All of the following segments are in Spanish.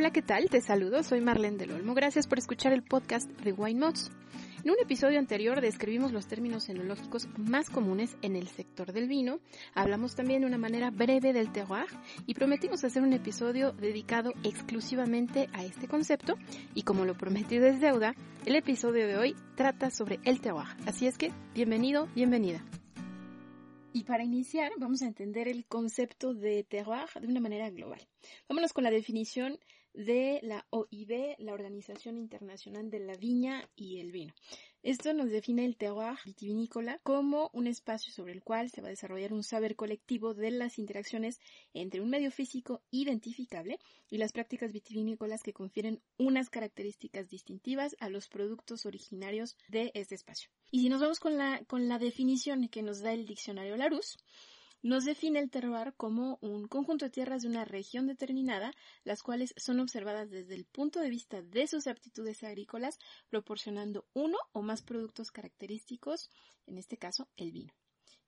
Hola, ¿qué tal? Te saludo, soy Marlene del Olmo. Gracias por escuchar el podcast de Wine Mods. En un episodio anterior describimos los términos enológicos más comunes en el sector del vino, hablamos también de una manera breve del terroir y prometimos hacer un episodio dedicado exclusivamente a este concepto y como lo prometí desde deuda, el episodio de hoy trata sobre el terroir. Así es que, bienvenido, bienvenida. Y para iniciar, vamos a entender el concepto de terroir de una manera global. Vámonos con la definición de la OIB, la Organización Internacional de la Viña y el Vino. Esto nos define el terroir vitivinícola como un espacio sobre el cual se va a desarrollar un saber colectivo de las interacciones entre un medio físico identificable y las prácticas vitivinícolas que confieren unas características distintivas a los productos originarios de este espacio. Y si nos vamos con la, con la definición que nos da el diccionario Larousse, nos define el terroir como un conjunto de tierras de una región determinada, las cuales son observadas desde el punto de vista de sus aptitudes agrícolas, proporcionando uno o más productos característicos, en este caso el vino.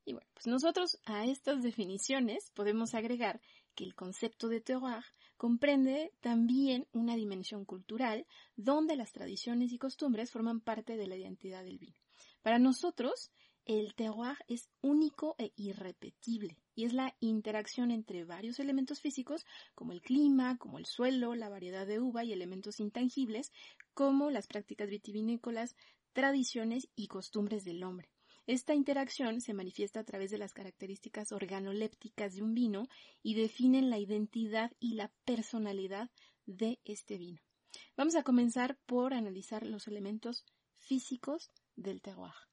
Y bueno, pues nosotros a estas definiciones podemos agregar que el concepto de terroir comprende también una dimensión cultural donde las tradiciones y costumbres forman parte de la identidad del vino. Para nosotros, el terroir es único e irrepetible y es la interacción entre varios elementos físicos como el clima, como el suelo, la variedad de uva y elementos intangibles como las prácticas vitivinícolas, tradiciones y costumbres del hombre. Esta interacción se manifiesta a través de las características organolépticas de un vino y definen la identidad y la personalidad de este vino. Vamos a comenzar por analizar los elementos físicos del terroir.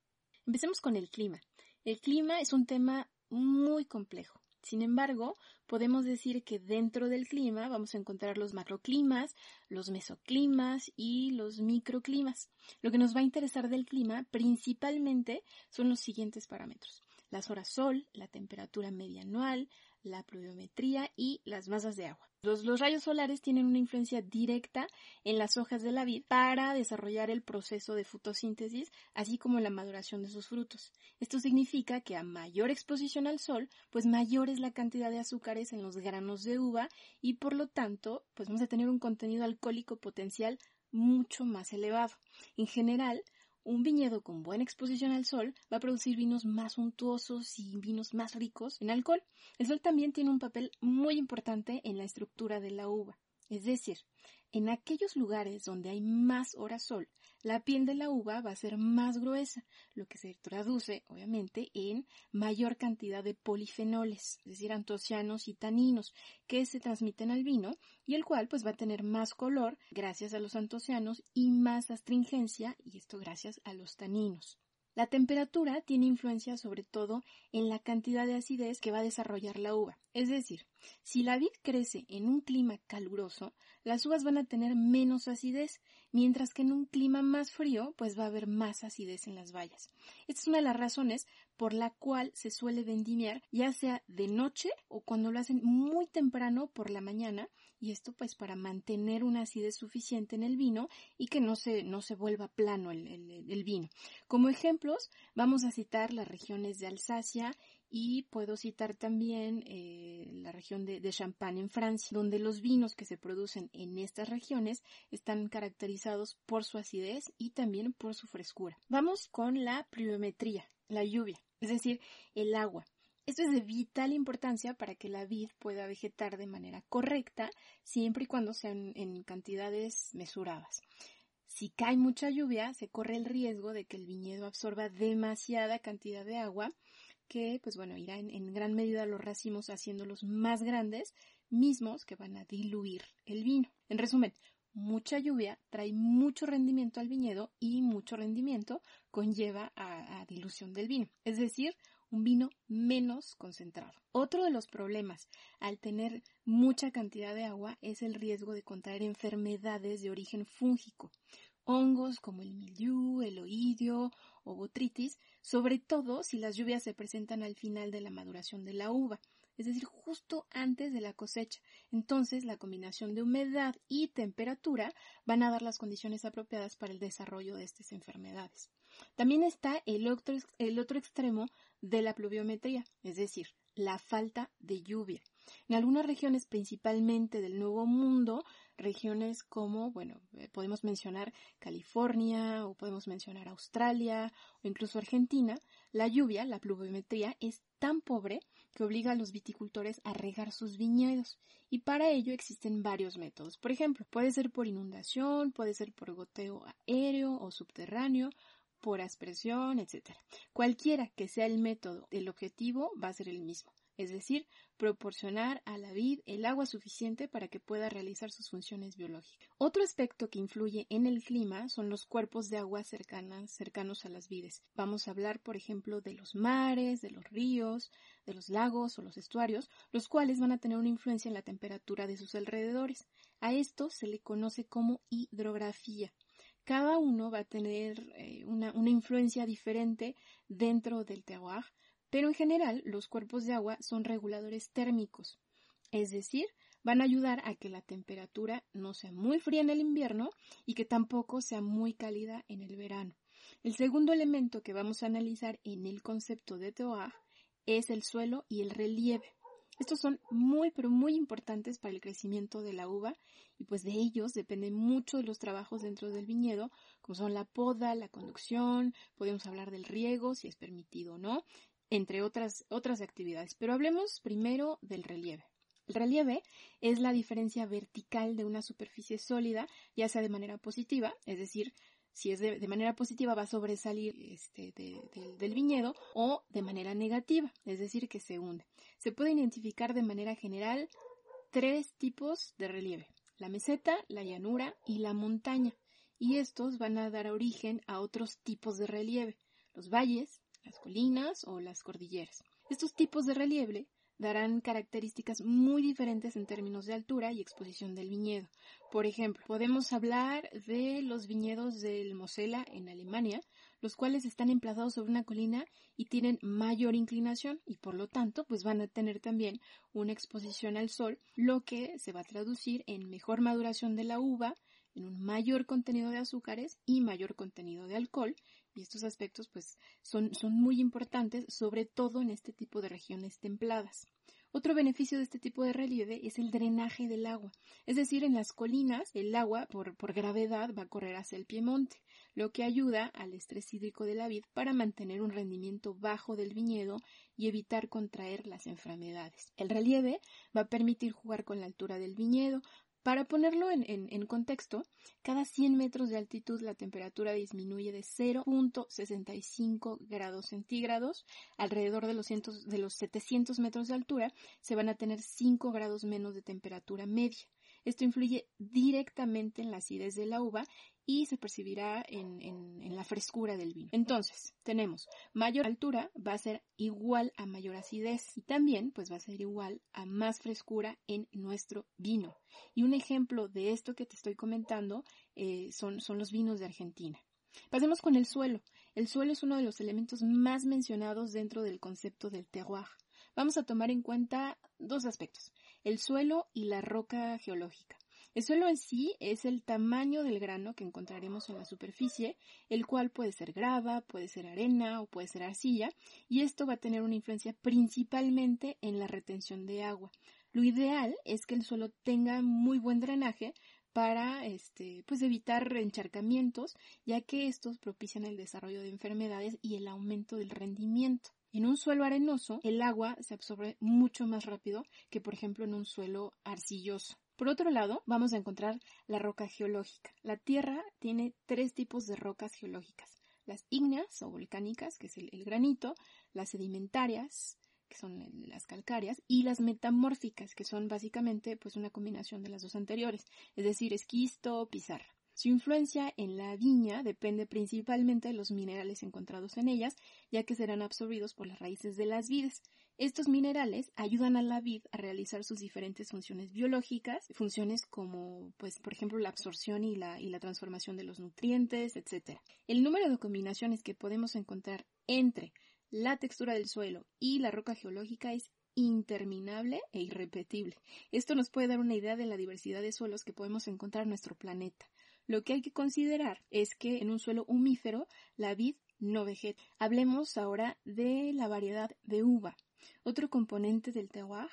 Empecemos con el clima. El clima es un tema muy complejo. Sin embargo, podemos decir que dentro del clima vamos a encontrar los macroclimas, los mesoclimas y los microclimas. Lo que nos va a interesar del clima principalmente son los siguientes parámetros. Las horas sol, la temperatura media anual, la pluviometría y las masas de agua. Los, rayos solares tienen una influencia directa en las hojas de la vid para desarrollar el proceso de fotosíntesis, así como la maduración de sus frutos. Esto significa que a mayor exposición al sol, pues mayor es la cantidad de azúcares en los granos de uva y por lo tanto, pues vamos a tener un contenido alcohólico potencial mucho más elevado. En general, un viñedo con buena exposición al sol va a producir vinos más suntuosos y vinos más ricos en alcohol. El sol también tiene un papel muy importante en la estructura de la uva. Es decir, en aquellos lugares donde hay más horas sol, la piel de la uva va a ser más gruesa, lo que se traduce, obviamente, en mayor cantidad de polifenoles, es decir, antocianos y taninos, que se transmiten al vino y el cual pues va a tener más color gracias a los antocianos y más astringencia, y esto gracias a los taninos. La temperatura tiene influencia sobre todo en la cantidad de acidez que va a desarrollar la uva. Es decir, si la vid crece en un clima caluroso, las uvas van a tener menos acidez, mientras que en un clima más frío, pues va a haber más acidez en las bayas. Esta es una de las razones por la cual se suele vendimiar ya sea de noche o cuando lo hacen muy temprano por la mañana, y esto pues para mantener una acidez suficiente en el vino y que no se, no se vuelva plano el, el vino. Como ejemplos, vamos a citar las regiones de Alsacia y puedo citar también eh, la región de, de, Champagne en Francia, donde los vinos que se producen en estas regiones están caracterizados por su acidez y también por su frescura. Vamos con la pluviometría, la lluvia, es decir, el agua. Esto es de vital importancia para que la vid pueda vegetar de manera correcta, siempre y cuando sean en cantidades mesuradas. Si cae mucha lluvia, se corre el riesgo de que el viñedo absorba demasiada cantidad de agua que, pues bueno, irá en, gran medida los racimos haciéndolos más grandes, mismos que van a diluir el vino. En resumen, mucha lluvia trae mucho rendimiento al viñedo y mucho rendimiento conlleva a, dilución del vino, es decir, un vino menos concentrado. Otro de los problemas al tener mucha cantidad de agua es el riesgo de contraer enfermedades de origen fúngico, hongos como el mildiu, el oidio o botritis, sobre todo si las lluvias se presentan al final de la maduración de la uva, es decir, justo antes de la cosecha. Entonces, la combinación de humedad y temperatura van a dar las condiciones apropiadas para el desarrollo de estas enfermedades. También está el otro, extremo de la pluviometría, es decir, la falta de lluvia. En algunas regiones, principalmente del Nuevo Mundo, regiones como, bueno, eh, podemos mencionar California o podemos mencionar Australia o incluso Argentina, la lluvia, la pluviometría, es tan pobre que obliga a los viticultores a regar sus viñedos y para ello existen varios métodos. Por ejemplo, puede ser por inundación, puede ser por goteo aéreo o subterráneo, por aspersión, etc. Cualquiera que sea el método, el objetivo va a ser el mismo es decir, proporcionar a la vid el agua suficiente para que pueda realizar sus funciones biológicas. Otro aspecto que influye en el clima son los cuerpos de agua cercanos a las vides. Vamos a hablar, por ejemplo, de los mares, de los ríos, de los lagos o los estuarios, los cuales van a tener una influencia en la temperatura de sus alrededores. A esto se le conoce como hidrografía cada uno va a tener eh, una, una, influencia diferente dentro del terroir, pero en general los cuerpos de agua son reguladores térmicos, es decir, van a ayudar a que la temperatura no sea muy fría en el invierno y que tampoco sea muy cálida en el verano. El segundo elemento que vamos a analizar en el concepto de terroir es el suelo y el relieve. Estos son muy pero muy importantes para el crecimiento de la uva y pues de ellos dependen mucho de los trabajos dentro del viñedo, como son la poda, la conducción, podemos hablar del riego si es permitido o no, entre otras, otras actividades. Pero hablemos primero del relieve. El relieve es la diferencia vertical de una superficie sólida, ya sea de manera positiva, es decir, si es de, manera positiva va a sobresalir este, del viñedo o de manera negativa, es decir, que se hunde. Se puede identificar de manera general tres tipos de relieve, la meseta, la llanura y la montaña, y estos van a dar origen a otros tipos de relieve, los valles, las colinas o las cordilleras. Estos tipos de relieve darán características muy diferentes en términos de altura y exposición del viñedo. Por ejemplo, podemos hablar de los viñedos del Mosela en Alemania, los cuales están emplazados sobre una colina y tienen mayor inclinación y por lo tanto pues van a tener también una exposición al sol, lo que se va a traducir en mejor maduración de la uva, en un mayor contenido de azúcares y mayor contenido de alcohol y estos aspectos pues son, son muy importantes sobre todo en este tipo de regiones templadas. Otro beneficio de este tipo de relieve es el drenaje del agua, es decir, en las colinas el agua por, por gravedad va a correr hacia el piemonte, lo que ayuda al estrés hídrico de la vid para mantener un rendimiento bajo del viñedo y evitar contraer las enfermedades. El relieve va a permitir jugar con la altura del viñedo, para ponerlo en, contexto, cada 100 metros de altitud la temperatura disminuye de 0.65 grados centígrados. Alrededor de los, de los 700 metros de altura se van a tener 5 grados menos de temperatura media. Esto influye directamente en la acidez de la uva y se percibirá en, la frescura del vino. Entonces, tenemos mayor altura va a ser igual a mayor acidez y también pues va a ser igual a más frescura en nuestro vino. Y un ejemplo de esto que te estoy comentando eh, son, son los vinos de Argentina. Pasemos con el suelo. El suelo es uno de los elementos más mencionados dentro del concepto del terroir. Vamos a tomar en cuenta dos aspectos, el suelo y la roca geológica. El suelo en sí es el tamaño del grano que encontraremos en la superficie, el cual puede ser grava, puede ser arena o puede ser arcilla, y esto va a tener una influencia principalmente en la retención de agua. Lo ideal es que el suelo tenga muy buen drenaje para este, pues evitar encharcamientos, ya que estos propician el desarrollo de enfermedades y el aumento del rendimiento. En un suelo arenoso, el agua se absorbe mucho más rápido que, por ejemplo, en un suelo arcilloso. Por otro lado, vamos a encontrar la roca geológica. La Tierra tiene tres tipos de rocas geológicas. Las ígneas o volcánicas, que es el, granito, las sedimentarias, que son las calcáreas, y las metamórficas, que son básicamente pues una combinación de las dos anteriores, es decir, esquisto, pizarra. Su influencia en la viña depende principalmente de los minerales encontrados en ellas, ya que serán absorbidos por las raíces de las vides. Estos minerales ayudan a la vid a realizar sus diferentes funciones biológicas, funciones como, pues, por ejemplo, la absorción y la, y la transformación de los nutrientes, etc. El número de combinaciones que podemos encontrar entre la textura del suelo y la roca geológica es interminable e irrepetible. Esto nos puede dar una idea de la diversidad de suelos que podemos encontrar en nuestro planeta. Lo que hay que considerar es que en un suelo humífero la vid no vegeta. Hablemos ahora de la variedad de uva. Otro componente del terroir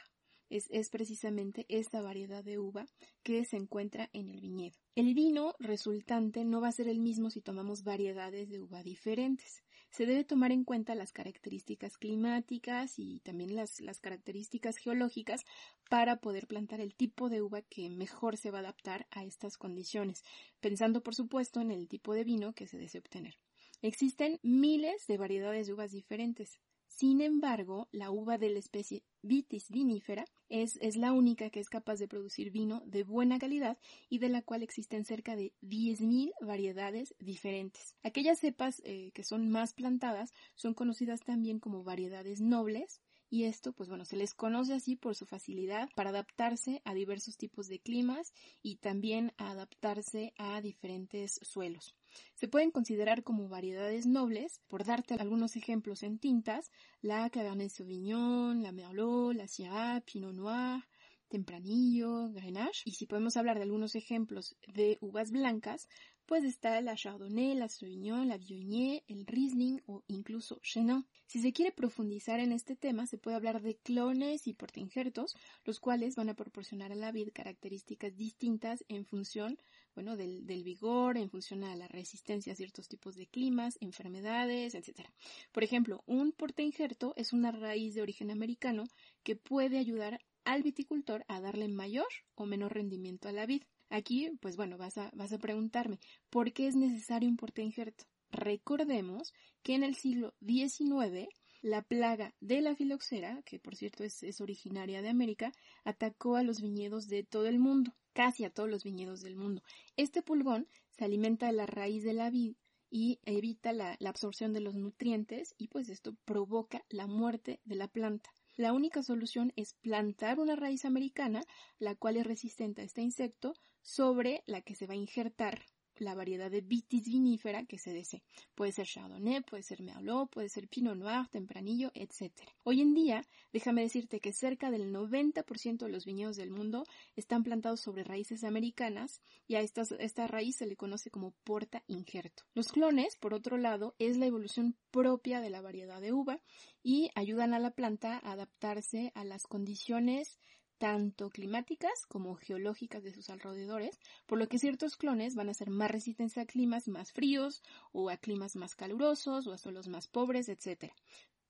es, es, precisamente esta variedad de uva que se encuentra en el viñedo. El vino resultante no va a ser el mismo si tomamos variedades de uva diferentes. Se debe tomar en cuenta las características climáticas y también las, características geológicas para poder plantar el tipo de uva que mejor se va a adaptar a estas condiciones, pensando por supuesto en el tipo de vino que se desea obtener. Existen miles de variedades de uvas diferentes. Sin embargo, la uva de la especie Vitis vinifera es, es, la única que es capaz de producir vino de buena calidad y de la cual existen cerca de 10.000 variedades diferentes. Aquellas cepas eh, que son más plantadas son conocidas también como variedades nobles y esto, pues bueno, se les conoce así por su facilidad para adaptarse a diversos tipos de climas y también a adaptarse a diferentes suelos. Se pueden considerar como variedades nobles, por darte algunos ejemplos en tintas, la Cabernet Sauvignon, la Merlot, la Syrah, Pinot Noir, Tempranillo, Grenache. Y si podemos hablar de algunos ejemplos de uvas blancas, pues está la Chardonnay, la Sauvignon, la Viognier, el Riesling o incluso Chenin. Si se quiere profundizar en este tema, se puede hablar de clones y portainjertos, los cuales van a proporcionar a la vid características distintas en función, bueno, del, vigor, en función a la resistencia a ciertos tipos de climas, enfermedades, etc. Por ejemplo, un portainjerto es una raíz de origen americano que puede ayudar al viticultor a darle mayor o menor rendimiento a la vid. Aquí, pues bueno, vas a, vas a preguntarme, ¿por qué es necesario un portainjerto? Recordemos que en el siglo XIX la plaga de la filoxera, que por cierto es, es, originaria de América, atacó a los viñedos de todo el mundo, casi a todos los viñedos del mundo. Este pulgón se alimenta de la raíz de la vid y evita la, la absorción de los nutrientes y pues esto provoca la muerte de la planta. La única solución es plantar una raíz americana, la cual es resistente a este insecto, sobre la que se va a injertar la variedad de vitis vinífera que se desee. Puede ser Chardonnay, puede ser Merlot, puede ser Pinot Noir, Tempranillo, etc. Hoy en día, déjame decirte que cerca del 90% de los viñedos del mundo están plantados sobre raíces americanas y a esta, esta raíz se le conoce como porta injerto. Los clones, por otro lado, es la evolución propia de la variedad de uva y ayudan a la planta a adaptarse a las condiciones tanto climáticas como geológicas de sus alrededores, por lo que ciertos clones van a ser más resistentes a climas más fríos o a climas más calurosos o a suelos más pobres, etc.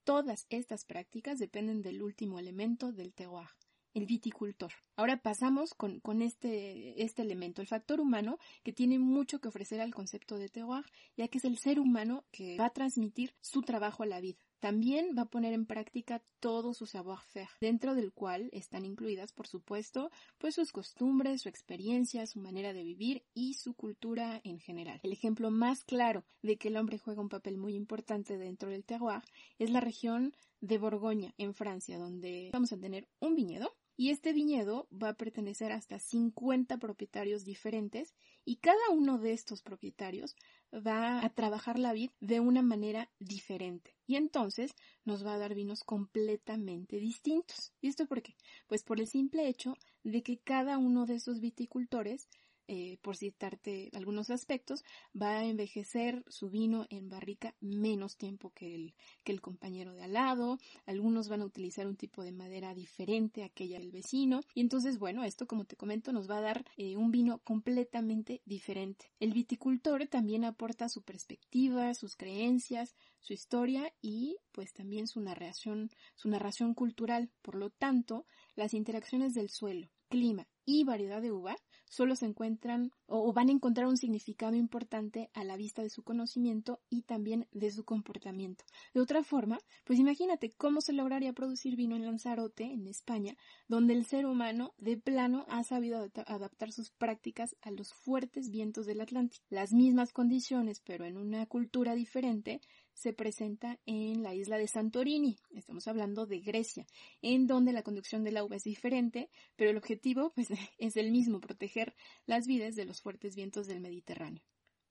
Todas estas prácticas dependen del último elemento del terroir, el viticultor. Ahora pasamos con, este, este elemento, el factor humano, que tiene mucho que ofrecer al concepto de terroir, ya que es el ser humano que va a transmitir su trabajo a la vida. También va a poner en práctica todo su savoir-faire, dentro del cual están incluidas, por supuesto, pues sus costumbres, su experiencia, su manera de vivir y su cultura en general. El ejemplo más claro de que el hombre juega un papel muy importante dentro del terroir es la región de Borgoña, en Francia, donde vamos a tener un viñedo y este viñedo va a pertenecer hasta 50 propietarios diferentes y cada uno de estos propietarios va a trabajar la vid de una manera diferente. Y entonces nos va a dar vinos completamente distintos. ¿Y esto por qué? Pues por el simple hecho de que cada uno de esos viticultores eh, por citarte algunos aspectos, va a envejecer su vino en barrica menos tiempo que el, que el compañero de al lado, algunos van a utilizar un tipo de madera diferente a aquella del vecino, y entonces, bueno, esto como te comento nos va a dar eh, un vino completamente diferente. El viticultor también aporta su perspectiva, sus creencias, su historia y pues también su narración, su narración cultural. Por lo tanto, las interacciones del suelo, clima y variedad de uva solo se encuentran o van a encontrar un significado importante a la vista de su conocimiento y también de su comportamiento. De otra forma, pues imagínate cómo se lograría producir vino en Lanzarote, en España, donde el ser humano de plano ha sabido adaptar sus prácticas a los fuertes vientos del Atlántico. Las mismas condiciones, pero en una cultura diferente, se presenta en la isla de Santorini. Estamos hablando de Grecia, en donde la conducción del agua es diferente, pero el objetivo pues, es el mismo, proteger las vides de los fuertes vientos del Mediterráneo.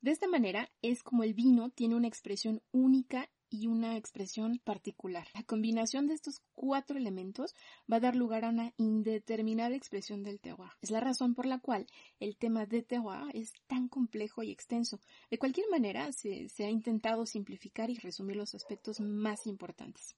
De esta manera es como el vino tiene una expresión única y una expresión particular. La combinación de estos cuatro elementos va a dar lugar a una indeterminada expresión del terroir. Es la razón por la cual el tema de terroir es tan complejo y extenso. De cualquier manera, se, se ha intentado simplificar y resumir los aspectos más importantes.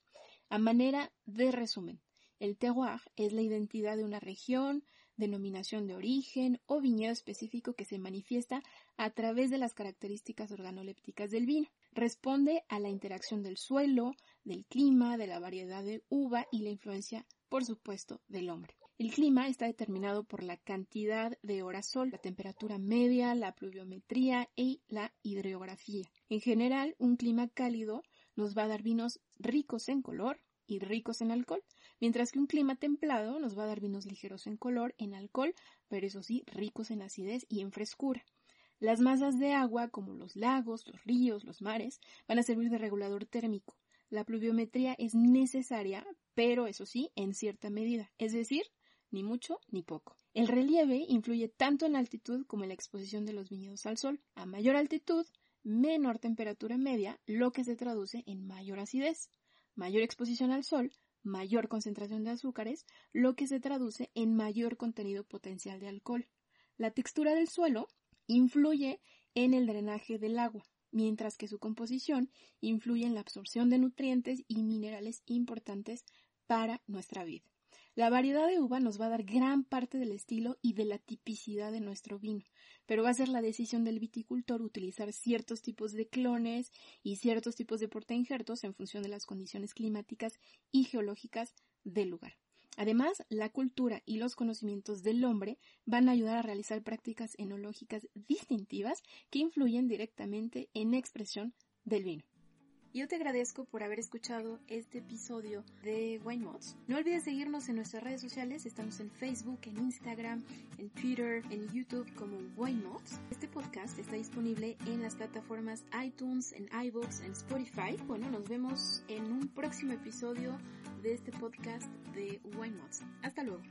A manera de resumen, El terroir es la identidad de una región, denominación de origen o viñedo específico que se manifiesta a través de las características organolépticas del vino. Responde a la interacción del suelo, del clima, de la variedad de uva y la influencia, por supuesto, del hombre. El clima está determinado por la cantidad de horas sol, la temperatura media, la pluviometría y la hidrografía. En general, un clima cálido nos va a dar vinos ricos en color y ricos en alcohol, mientras que un clima templado nos va a dar vinos ligeros en color, en alcohol, pero eso sí, ricos en acidez y en frescura. Las masas de agua, como los lagos, los ríos, los mares, van a servir de regulador térmico. La pluviometría es necesaria, pero eso sí, en cierta medida, es decir, ni mucho ni poco. El relieve influye tanto en la altitud como en la exposición de los viñedos al sol. A mayor altitud, menor temperatura media, lo que se traduce en mayor acidez. Mayor exposición al sol, mayor concentración de azúcares, lo que se traduce en mayor contenido potencial de alcohol. La textura del suelo influye en el drenaje del agua, mientras que su composición influye en la absorción de nutrientes y minerales importantes para nuestra vida. La variedad de uva nos va a dar gran parte del estilo y de la tipicidad de nuestro vino, pero va a ser la decisión del viticultor utilizar ciertos tipos de clones y ciertos tipos de portainjertos en función de las condiciones climáticas y geológicas del lugar. Además, la cultura y los conocimientos del hombre van a ayudar a realizar prácticas enológicas distintivas que influyen directamente en la expresión del vino. Yo te agradezco por haber escuchado este episodio de Wine Mods. No olvides seguirnos en nuestras redes sociales. Estamos en Facebook, en Instagram, en Twitter, en YouTube como Wine Mods. Este podcast está disponible en las plataformas iTunes, en iVoox, en Spotify. Bueno, nos vemos en un próximo episodio de este podcast de Wine Mods. Hasta luego.